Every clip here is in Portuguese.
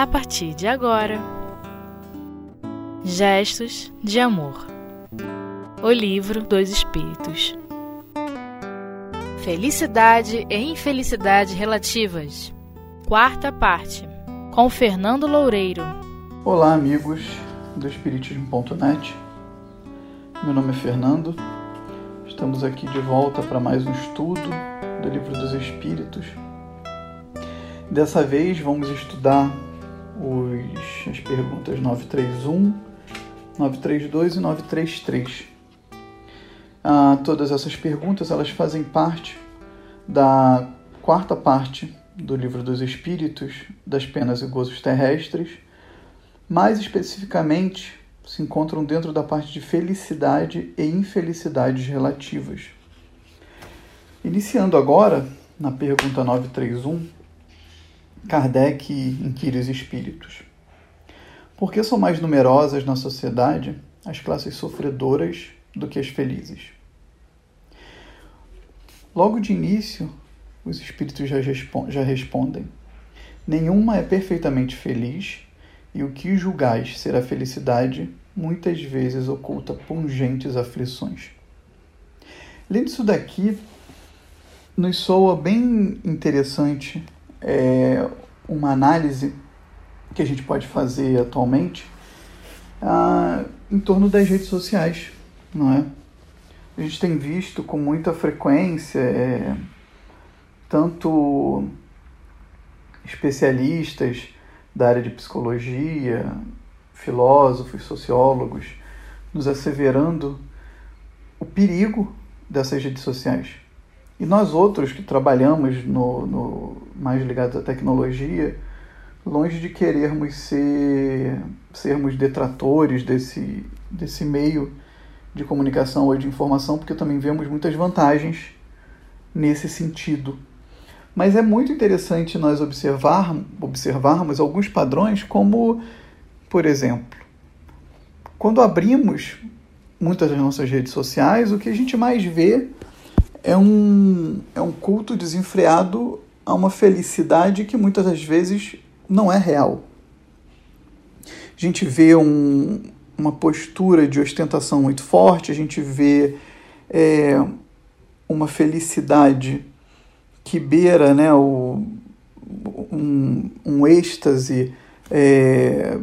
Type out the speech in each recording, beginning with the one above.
a partir de agora. Gestos de Amor O Livro dos Espíritos Felicidade e Infelicidade Relativas Quarta parte Com Fernando Loureiro Olá, amigos do Espiritismo.net. Meu nome é Fernando. Estamos aqui de volta para mais um estudo do Livro dos Espíritos. Dessa vez vamos estudar os, as perguntas 931, 932 e 933. Ah, todas essas perguntas elas fazem parte da quarta parte do Livro dos Espíritos, das Penas e Gozos Terrestres mais especificamente, se encontram dentro da parte de felicidade e infelicidades relativas. Iniciando agora, na pergunta 931, Kardec inquire os espíritos. Por que são mais numerosas na sociedade as classes sofredoras do que as felizes? Logo de início, os espíritos já, já respondem: nenhuma é perfeitamente feliz e o que julgais ser a felicidade muitas vezes oculta pungentes aflições. Lendo isso daqui, nos soa bem interessante é, uma análise que a gente pode fazer atualmente ah, em torno das redes sociais, não é? A gente tem visto com muita frequência é, tanto especialistas da área de psicologia, filósofos, sociólogos, nos asseverando o perigo dessas redes sociais. E nós outros que trabalhamos no, no mais ligados à tecnologia, longe de querermos ser sermos detratores desse, desse meio de comunicação ou de informação, porque também vemos muitas vantagens nesse sentido. Mas é muito interessante nós observar, observarmos alguns padrões, como, por exemplo, quando abrimos muitas das nossas redes sociais, o que a gente mais vê é um, é um culto desenfreado a uma felicidade que muitas das vezes não é real. A gente vê um, uma postura de ostentação muito forte, a gente vê é, uma felicidade que beira né, o, um, um êxtase é,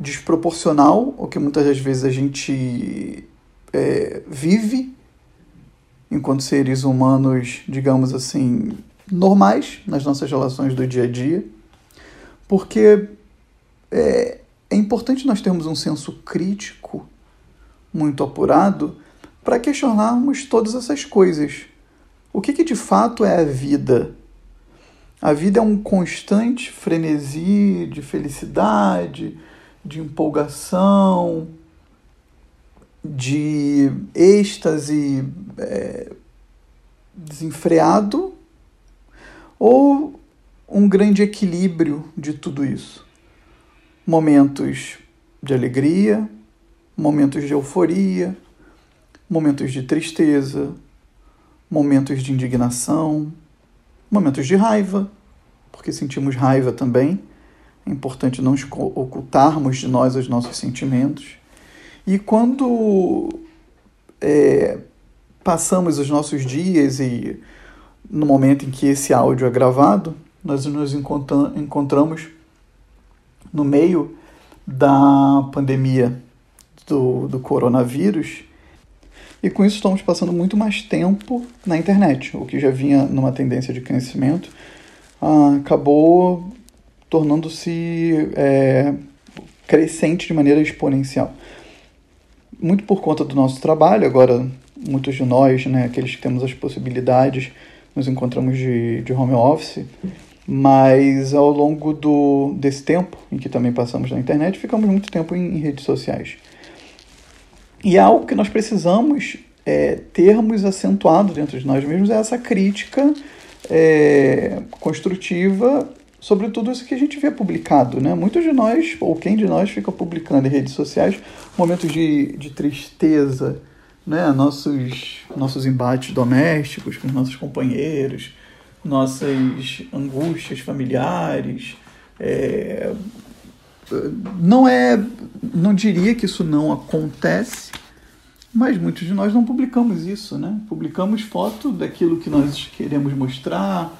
desproporcional, o que muitas das vezes a gente é, vive enquanto seres humanos, digamos assim, normais nas nossas relações do dia a dia, porque é, é importante nós termos um senso crítico muito apurado para questionarmos todas essas coisas o que, que de fato é a vida? A vida é um constante frenesi de felicidade, de empolgação, de êxtase é, desenfreado ou um grande equilíbrio de tudo isso? Momentos de alegria, momentos de euforia, momentos de tristeza, momentos de indignação, momentos de raiva, porque sentimos raiva também. É importante não ocultarmos de nós os nossos sentimentos. E quando é, passamos os nossos dias e no momento em que esse áudio é gravado, nós nos encontramos no meio da pandemia do, do coronavírus e com isso estamos passando muito mais tempo na internet, o que já vinha numa tendência de crescimento, ah, acabou tornando-se é, crescente de maneira exponencial. Muito por conta do nosso trabalho, agora muitos de nós, né, aqueles que temos as possibilidades, nos encontramos de, de home office, mas ao longo do, desse tempo, em que também passamos na internet, ficamos muito tempo em, em redes sociais. E é algo que nós precisamos é, termos acentuado dentro de nós mesmos é essa crítica é, construtiva sobre tudo isso que a gente vê publicado. Né? Muitos de nós, ou quem de nós, fica publicando em redes sociais momentos de, de tristeza, né? nossos, nossos embates domésticos com os nossos companheiros, nossas angústias familiares, é, não é, não diria que isso não acontece, mas muitos de nós não publicamos isso, né? Publicamos foto daquilo que nós queremos mostrar,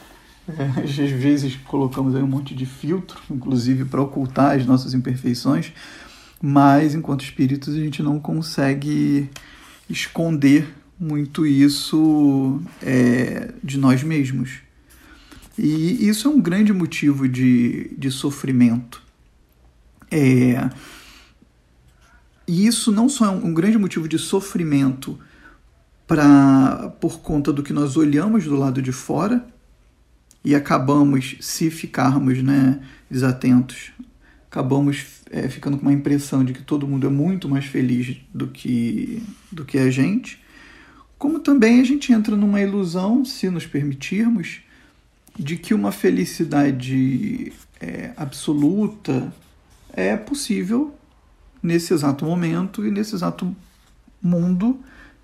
é, às vezes colocamos aí um monte de filtro, inclusive para ocultar as nossas imperfeições, mas enquanto espíritos a gente não consegue esconder muito isso é, de nós mesmos. E isso é um grande motivo de, de sofrimento. É, e isso não só é um, um grande motivo de sofrimento pra, por conta do que nós olhamos do lado de fora e acabamos, se ficarmos né, desatentos, acabamos é, ficando com uma impressão de que todo mundo é muito mais feliz do que, do que a gente, como também a gente entra numa ilusão, se nos permitirmos, de que uma felicidade é, absoluta é possível nesse exato momento e nesse exato mundo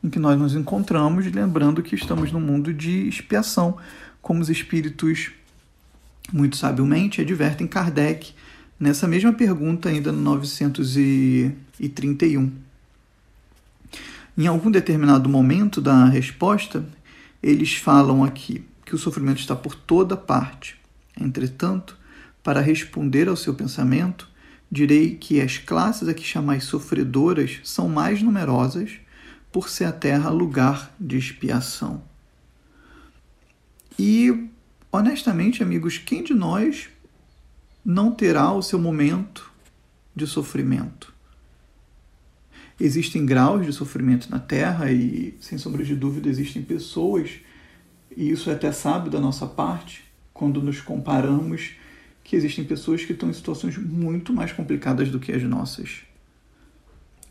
em que nós nos encontramos, lembrando que estamos num mundo de expiação, como os espíritos muito sabiamente advertem Kardec nessa mesma pergunta, ainda no 931. Em algum determinado momento da resposta, eles falam aqui que o sofrimento está por toda parte. Entretanto, para responder ao seu pensamento, direi que as classes a que chamais sofredoras são mais numerosas por ser a terra lugar de expiação. E, honestamente, amigos, quem de nós não terá o seu momento de sofrimento? Existem graus de sofrimento na Terra e, sem sombra de dúvida, existem pessoas, e isso é até sábio da nossa parte, quando nos comparamos, que existem pessoas que estão em situações muito mais complicadas do que as nossas.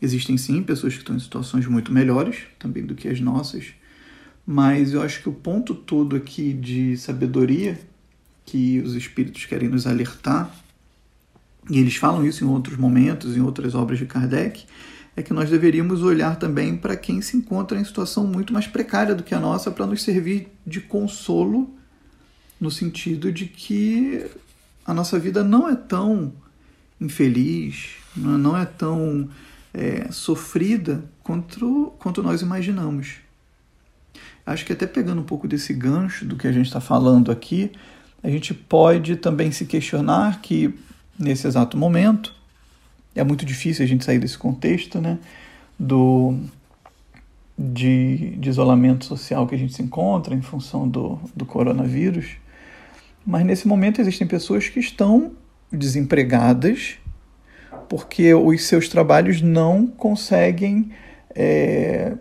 Existem sim pessoas que estão em situações muito melhores também do que as nossas, mas eu acho que o ponto todo aqui de sabedoria que os espíritos querem nos alertar, e eles falam isso em outros momentos, em outras obras de Kardec, é que nós deveríamos olhar também para quem se encontra em situação muito mais precária do que a nossa, para nos servir de consolo, no sentido de que a nossa vida não é tão infeliz, não é tão é, sofrida quanto, quanto nós imaginamos. Acho que até pegando um pouco desse gancho do que a gente está falando aqui, a gente pode também se questionar que nesse exato momento é muito difícil a gente sair desse contexto, né, do de, de isolamento social que a gente se encontra em função do, do coronavírus. Mas nesse momento existem pessoas que estão desempregadas porque os seus trabalhos não conseguem é,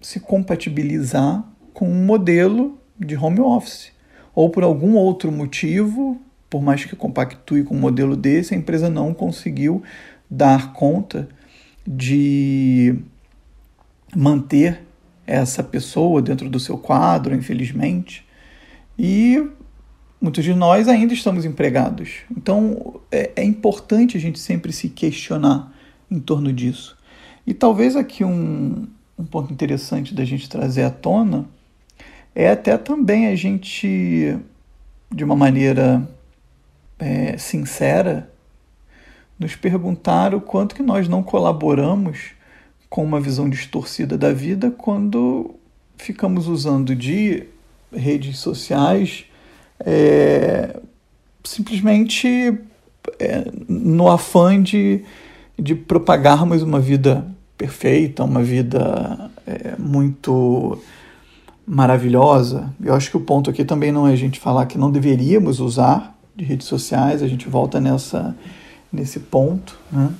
se compatibilizar com um modelo de home office. Ou por algum outro motivo, por mais que compactue com um modelo desse, a empresa não conseguiu dar conta de manter essa pessoa dentro do seu quadro, infelizmente. E muitos de nós ainda estamos empregados. Então é, é importante a gente sempre se questionar em torno disso. E talvez aqui um, um ponto interessante da gente trazer à tona é até também a gente, de uma maneira é, sincera, nos perguntar o quanto que nós não colaboramos com uma visão distorcida da vida quando ficamos usando de redes sociais é, simplesmente é, no afã de, de propagarmos uma vida perfeita, uma vida é, muito maravilhosa. Eu acho que o ponto aqui também não é a gente falar que não deveríamos usar de redes sociais, a gente volta nessa, nesse ponto. Né?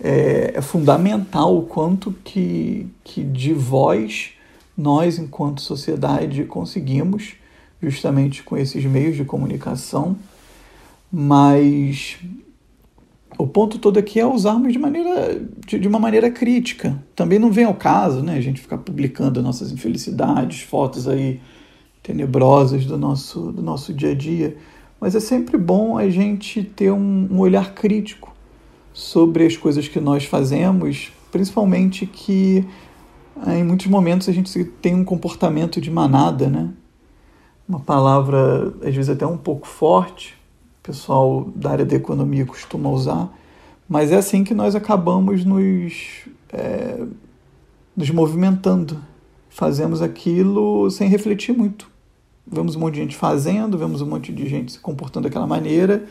É, é fundamental o quanto que, que de voz nós, enquanto sociedade, conseguimos, justamente com esses meios de comunicação, mas o ponto todo aqui é usarmos de, maneira, de, de, uma maneira crítica. Também não vem ao caso né, a gente ficar publicando nossas infelicidades, fotos aí tenebrosas do nosso, do nosso dia a dia. Mas é sempre bom a gente ter um, um olhar crítico sobre as coisas que nós fazemos, principalmente que em muitos momentos a gente tem um comportamento de manada, né? Uma palavra às vezes até um pouco forte, pessoal da área da economia costuma usar, mas é assim que nós acabamos nos, é, nos movimentando. Fazemos aquilo sem refletir muito. Vemos um monte de gente fazendo, vemos um monte de gente se comportando daquela maneira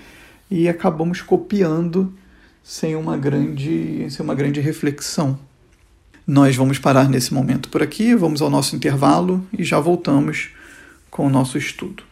e acabamos copiando sem uma grande, sem uma grande reflexão. Nós vamos parar nesse momento por aqui, vamos ao nosso intervalo e já voltamos com o nosso estudo.